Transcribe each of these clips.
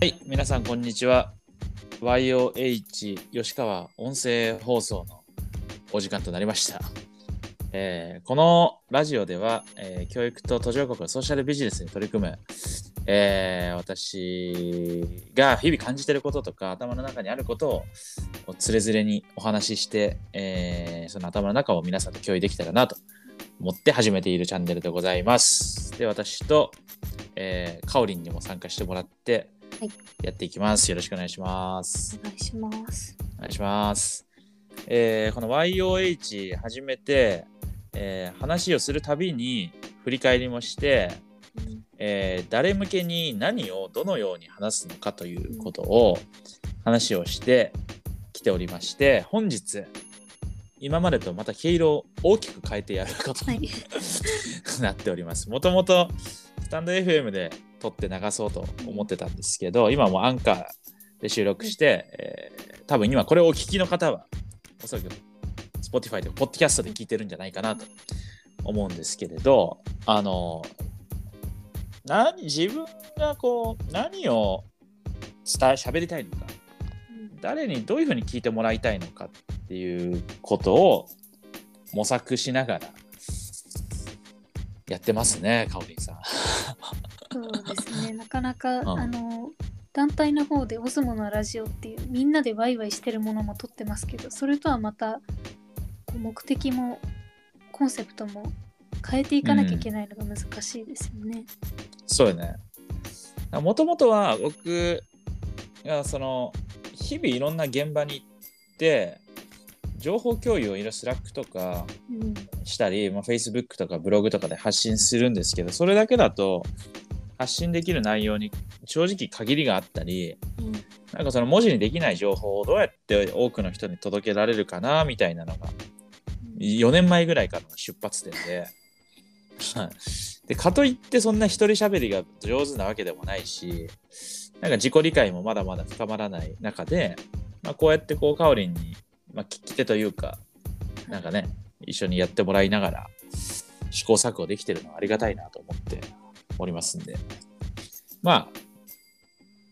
はい、皆さんこんにちは。YOH 吉川音声放送のお時間となりました。えーこのラジオでは、えー教育と途上国のソーシャルビジネスに取り組む、えー私が日々感じていることとか頭の中にあることをこうつれづれにお話しして、えーその頭の中を皆さんと共有できたらなと思って始めているチャンネルでございます。で、私と、えー、かおりんにも参加してもらってやっていきます。よろしくお願いします。お願いします。お願いします。えーこの YOH 始めて、えー話をするたびに振り返りもして、うんえー誰向けに何をどのように話すのかということを話をしてきておりまして本日今までとまた毛色を大きく変えてやることはい。に なっております。もともとスタンド FM で撮って流そうと思ってたんですけど、今もうアンカーで収録して、えー多分今これをお聞きの方はおそらく Spotify とか Podcast で聞いてるんじゃないかなと思うんですけれどあの何自分がこう何を伝え喋りたいのか誰にどういうふうに聞いてもらいたいのかっていうことを模索しながらやってますねかおりんさん。そうかなか、んあの団体の方でオズモのラジオっていうみんなでワイワイしてるものも撮ってますけど、それとはまた目的もコンセプトも変えていかなきゃいけないのが難しいですよね。そうよね。もともとは僕がその日々いろんな現場に行って情報共有をいろいろ Slack とかうん。したり、まあ、Facebook とかブログとかで発信するんですけどそれだけだと発信できる内容に正直限りがあったりうん。なんかその文字にできない情報をどうやって多くの人に届けられるかなみたいなのが4年前ぐらいからの出発点で。はい。でかといってそんな一人喋りが上手なわけでもないしなんか自己理解もまだまだ深まらない中で、まあ、こうやってこうかおりんに、まあ、聞き手というかなんかね一緒にやってもらいながら試行錯誤できてるのはありがたいなと思っておりますんで。まあ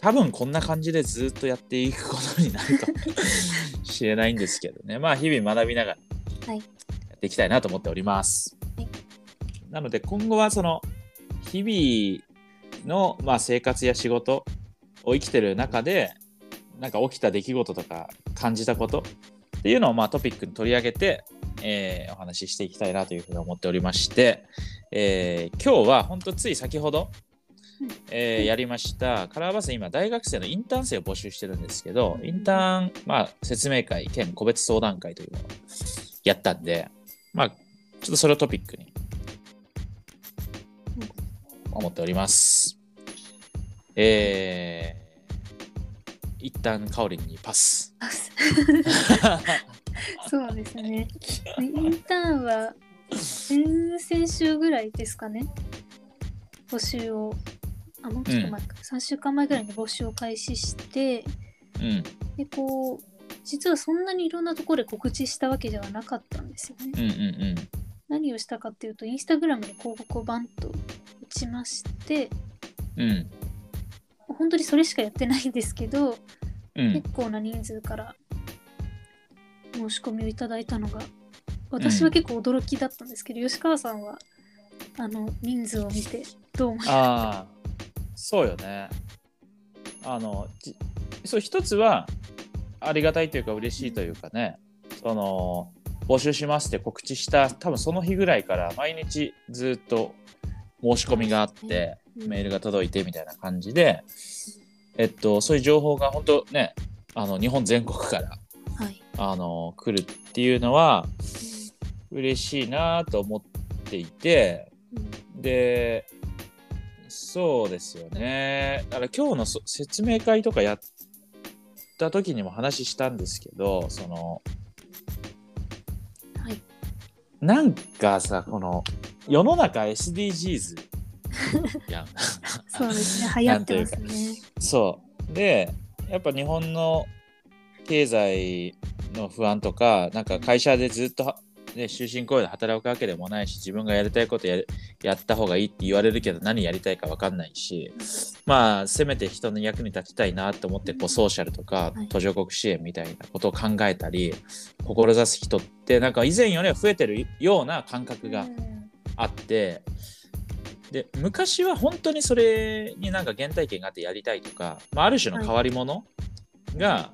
多分こんな感じでずっとやっていくことになるかもしれないんですけどね。まあ日々学びながらはい。やっていきたいなと思っております。はい。なので今後はその日々の、まあ、生活や仕事を生きてる中でなんか起きた出来事とか感じたことっていうのをまあトピックに取り上げて、えーお話ししていきたいなというふうに思っておりまして、えー今日は本当つい先ほど、うんえーやりましたカラーバス今大学生のインターン生を募集してるんですけどインターン、まあ、説明会兼個別相談会というのをやったんでまあちょっとそれをトピックに思っております。えー、一旦カオリンにパス。あ そうですね。インターンは先々週ぐらいですかね。募集を、あ、もうちょっと前か、3週間前ぐらいに募集を開始して、うん、で、こう、実はそんなにいろんなところで告知したわけではなかったんですよね。うん、うん、何をしたかっていうと、インスタグラムに広告をバンと打ちまして、うん、うん、本当にそれしかやってないんですけど、うん結。構な人数から申し込みをいただいたのが私は結構驚きだったんですけど、吉川さんはあの人数を見てどう思いまああ、そうよね。あの、じそう、一つはありがたいというか嬉しいというかね、その、募集しますって告知した多分その日ぐらいから毎日ずっと申し込みがあって、うん。メールが届いてみたいな感じで、えっと、そういう情報が本当ね、あの日本全国からはい、あの来るっていうのは嬉しいなと思っていて、うんで、そうですよね。だから今日のそ説明会とかやった時にも話したんですけど、その、はいなんかさ、この世の中 SDGs やん。そうですね流行ってますねそう。で、やっぱ日本の経済の不安とか、なんか会社でずっとは、ね、終身雇用で働くわけでもないし、自分がやりたいことややった方がいいって言われるけど何やりたいか分かんないしまあせめて人の役に立ちたいなと思ってこうソーシャルとかはい。途上国支援みたいなことを考えたり志す人ってなんか以前よりは増えてるような感覚がうんあってで昔は本当にそれになんか原体験があってやりたいとか、まあ、ある種の変わり者が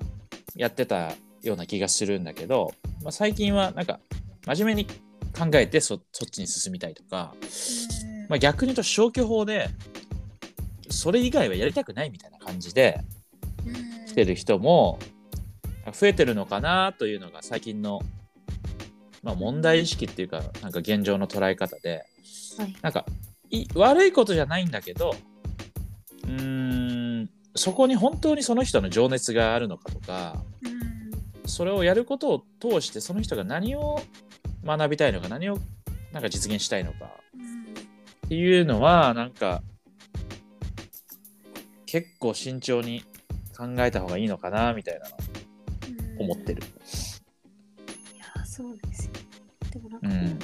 やってたような気がするんだけど、まあ、最近はなんか真面目に考えてそそっちに進みたいとか、うんまあ、逆に言うと消去法でそれ以外はやりたくないみたいな感じでうん。来てる人も増えてるのかなというのが最近の、まあ、問題意識っていうかなんか現状の捉え方で。はい。なんかい悪いことじゃないんだけどうーんそこに本当にその人の情熱があるのかとかうんそれをやることを通してその人が何を学びたいのか何をなんか実現したいのかうんっていうのはなんか結構慎重に考えた方がいいのかなみたいな思ってる。いやそうですよ。でもなんかこう、うん。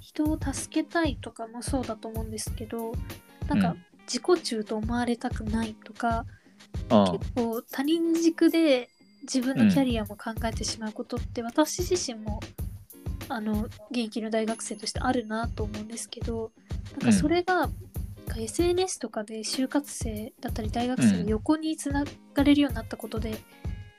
人を助けたいとかもそうだと思うんですけどなんかうん。自己中と思われたくないとか、うん。結構他人軸で自分のキャリアも考えてしまうことって、私自身もあの現役の大学生としてあるなと思うんですけどなんかそれが、なんか SNS とかで就活生だったり大学生が横につながれるようになったことで、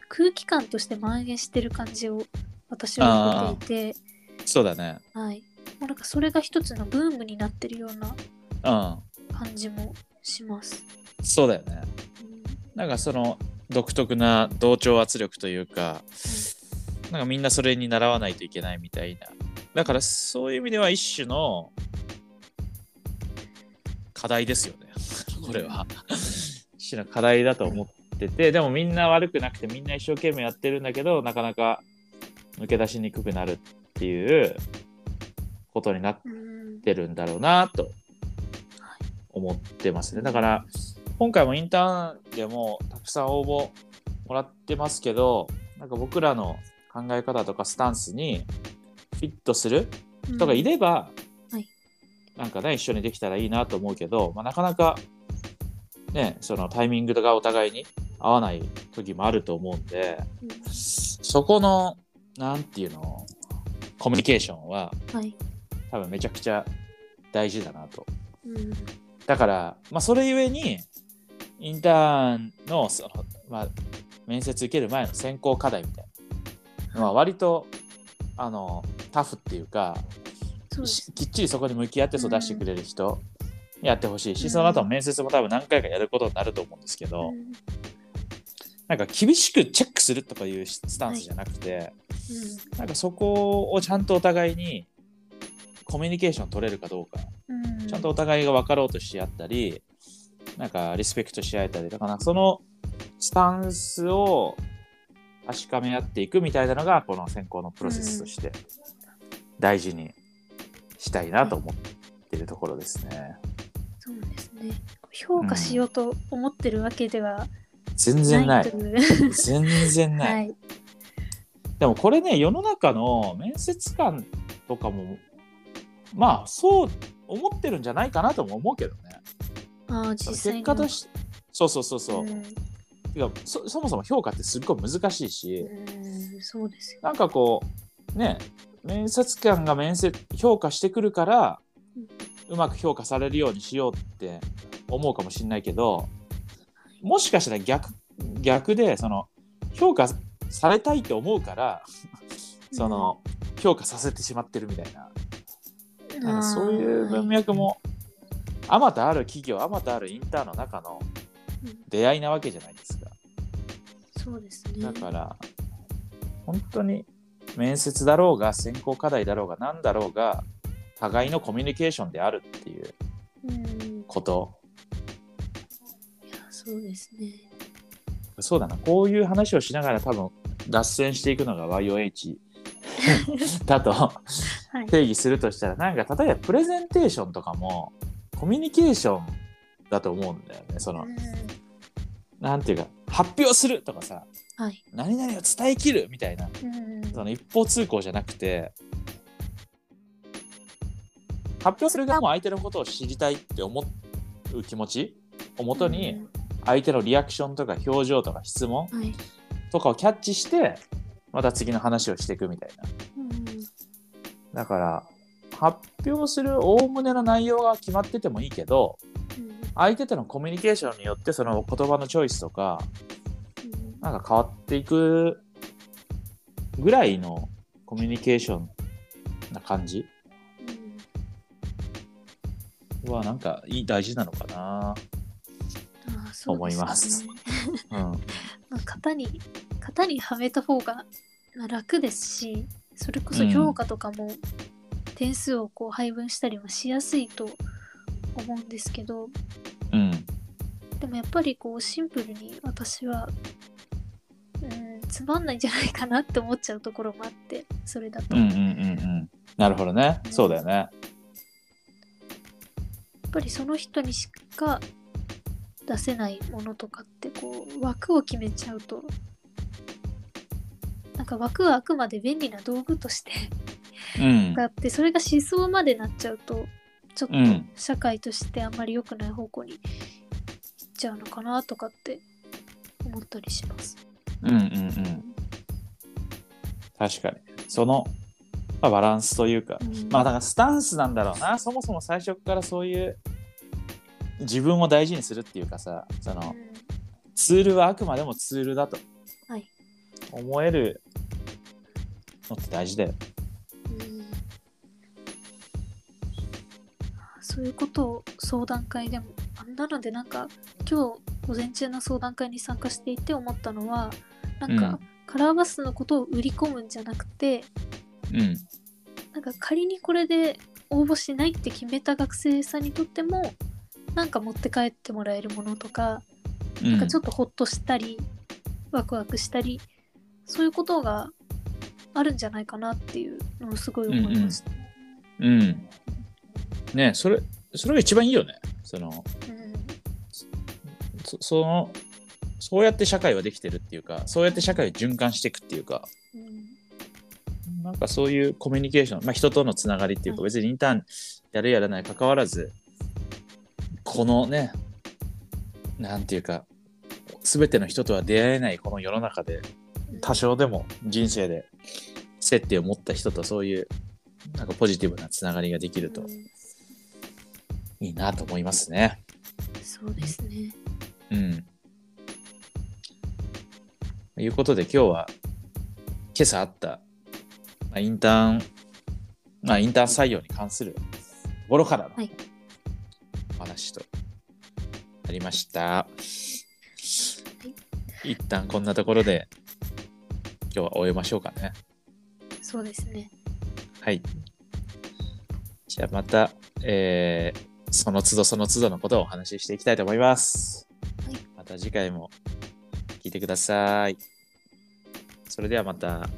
空気感として蔓延してる感じを私は受けていて、そうだね。はい、もうなんかそれが一つのブームになってるようなうん。感じもします。そうだよね。なんかその独特な同調圧力というか、なんかみんなそれに習わないといけないみたいな。だからそういう意味では一種の課題ですよね。これは。一種の課題だと思ってて、でもみんな悪くなくてみんな一生懸命やってるんだけど、なかなか抜け出しにくくなるっていうことになってるんだろうなと思ってますね。だから今回もインターンでもたくさん応募もらってますけど、なんか僕らの考え方とかスタンスにフィットする人がいれば、はい。なんかね一緒にできたらいいなと思うけど、まあ、なかなかねそのタイミングがお互いに合わない時もあると思うんでうん。そこのなんていうのコミュニケーションははい。多分めちゃくちゃ大事だなと。うん。だから、まあ、それゆえに、インターンの、その、まあ、面接受ける前の選考課題みたいな。のは、割と、あの、タフっていうか、きっちりそこに向き合ってそう出してくれる人、やってほしいし、うんその後の面接も多分何回かやることになると思うんですけど、うん。なんか厳しくチェックするとかいうスタンスじゃなくて、なんかそこをちゃんとお互いにコミュニケーション取れるかどうか、うん。ちゃんとお互いが分かろうとし合ったり、なんかリスペクトし合えたりとかな、そのスタンスを確かめ合っていくみたいなのが、この選考のプロセスとして大事にしたいなと思っているところですね。そうですね評価しようと思ってるわけでは全然ない全然ない。はいでもこれね、世の中の面接官とかも、まあそう思ってるんじゃないかなとも思うけどね。実際に結果として、そうそうそうそう。うんてかそそもそも評価ってすっごい難しいし、うんそうですよ。なんかこうね面接官が面接評価してくるからうまく評価されるようにしようって思うかもしれないけどもしかしたら逆逆でその評価されたいと思うからその評価させてしまってるみたいな。なんかそういう文脈もあまたある企業あまたあるインターンの中のうん。出会いなわけじゃないですか。そうですね。だから、本当に面接だろうが、選考課題だろうが、何だろうが、互いのコミュニケーションであるっていううん。いこと。やそうですね。そうだな、こういう話をしながら多分脱線していくのが YOH だとはい。定義するとしたら、なんか例えばプレゼンテーションとかもコミュニケーションだと思うんだよね。その、うんなんていうか、発表するとかさ、はい。何々を伝えきるみたいな、うんその一方通行じゃなくて、発表する側も相手のことを知りたいって思う気持ちをもとに相手のリアクションとか表情とか質問とかをキャッチしてまた次の話をしていくみたいな。うん。だから発表するおおむねの内容が決まっててもいいけどうん。相手とのコミュニケーションによってその言葉のチョイスとかうん。なんか変わっていくぐらいのコミュニケーションな感じうん。はなんかいい大事なのかな。あーそう思います。ね うん、まあ、型に型にはめた方がまあ楽ですしそれこそ評価とかも点数をこう配分したりもしやすいと思うんですけどうん、でもやっぱりこうシンプルに私はうんつまんないんじゃないかなって思っちゃうところもあってそれだと、やうんうんうんうん。なるほどね。そうだよね。っぱりその人にしか出せないものとかってこう枠を決めちゃうとなんか枠はあくまで便利な道具としてうん。があってそれが思想までなっちゃうとちょっとうん社会としてあんまり良くない方向に行っちゃうのかなとかって思ったりします。うんうんうん。確かに。その、まあ、バランスというか、うんまあだからスタンスなんだろうな。そもそも最初からそういう自分を大事にするっていうかさ、そのツールはあくまでもツールだとはい思えるのって大事だよ。そういうことを相談会でもあなのでなんか今日午前中の相談会に参加していて思ったのはなんか、うんカラーバスのことを売り込むんじゃなくてうん。なんか仮にこれで応募しないって決めた学生さんにとってもなんか持って帰ってもらえるものとか、うんなんかちょっとほっとしたりワクワクしたりそういうことがあるんじゃないかなっていうのをすごい思いました。うん。ねそれ、それが一番いいよね。その、うん。そその、そうやって社会はできてるっていうか、そうやって社会を循環していくっていうか、うん。なんかそういうコミュニケーション、まあ、人とのつながりっていうか、はい別にインターンやるやらない関わらず、このね、なんていうか、すべての人とは出会えないこの世の中で、多少でも人生で接点を持った人とそういう、なんかポジティブなつながりができると。うんいいなと思いますね。そうですね。うん。ということで今日は今朝あった、まあ、インターン、まあ、インターン採用に関するところからのはいお話となりました。一旦こんなところで今日は終えましょうかね。そうですね。はい。じゃあまた、えーその都度その都度のことをお話ししていきたいと思います。はいまた次回も聞いてください。それではまた。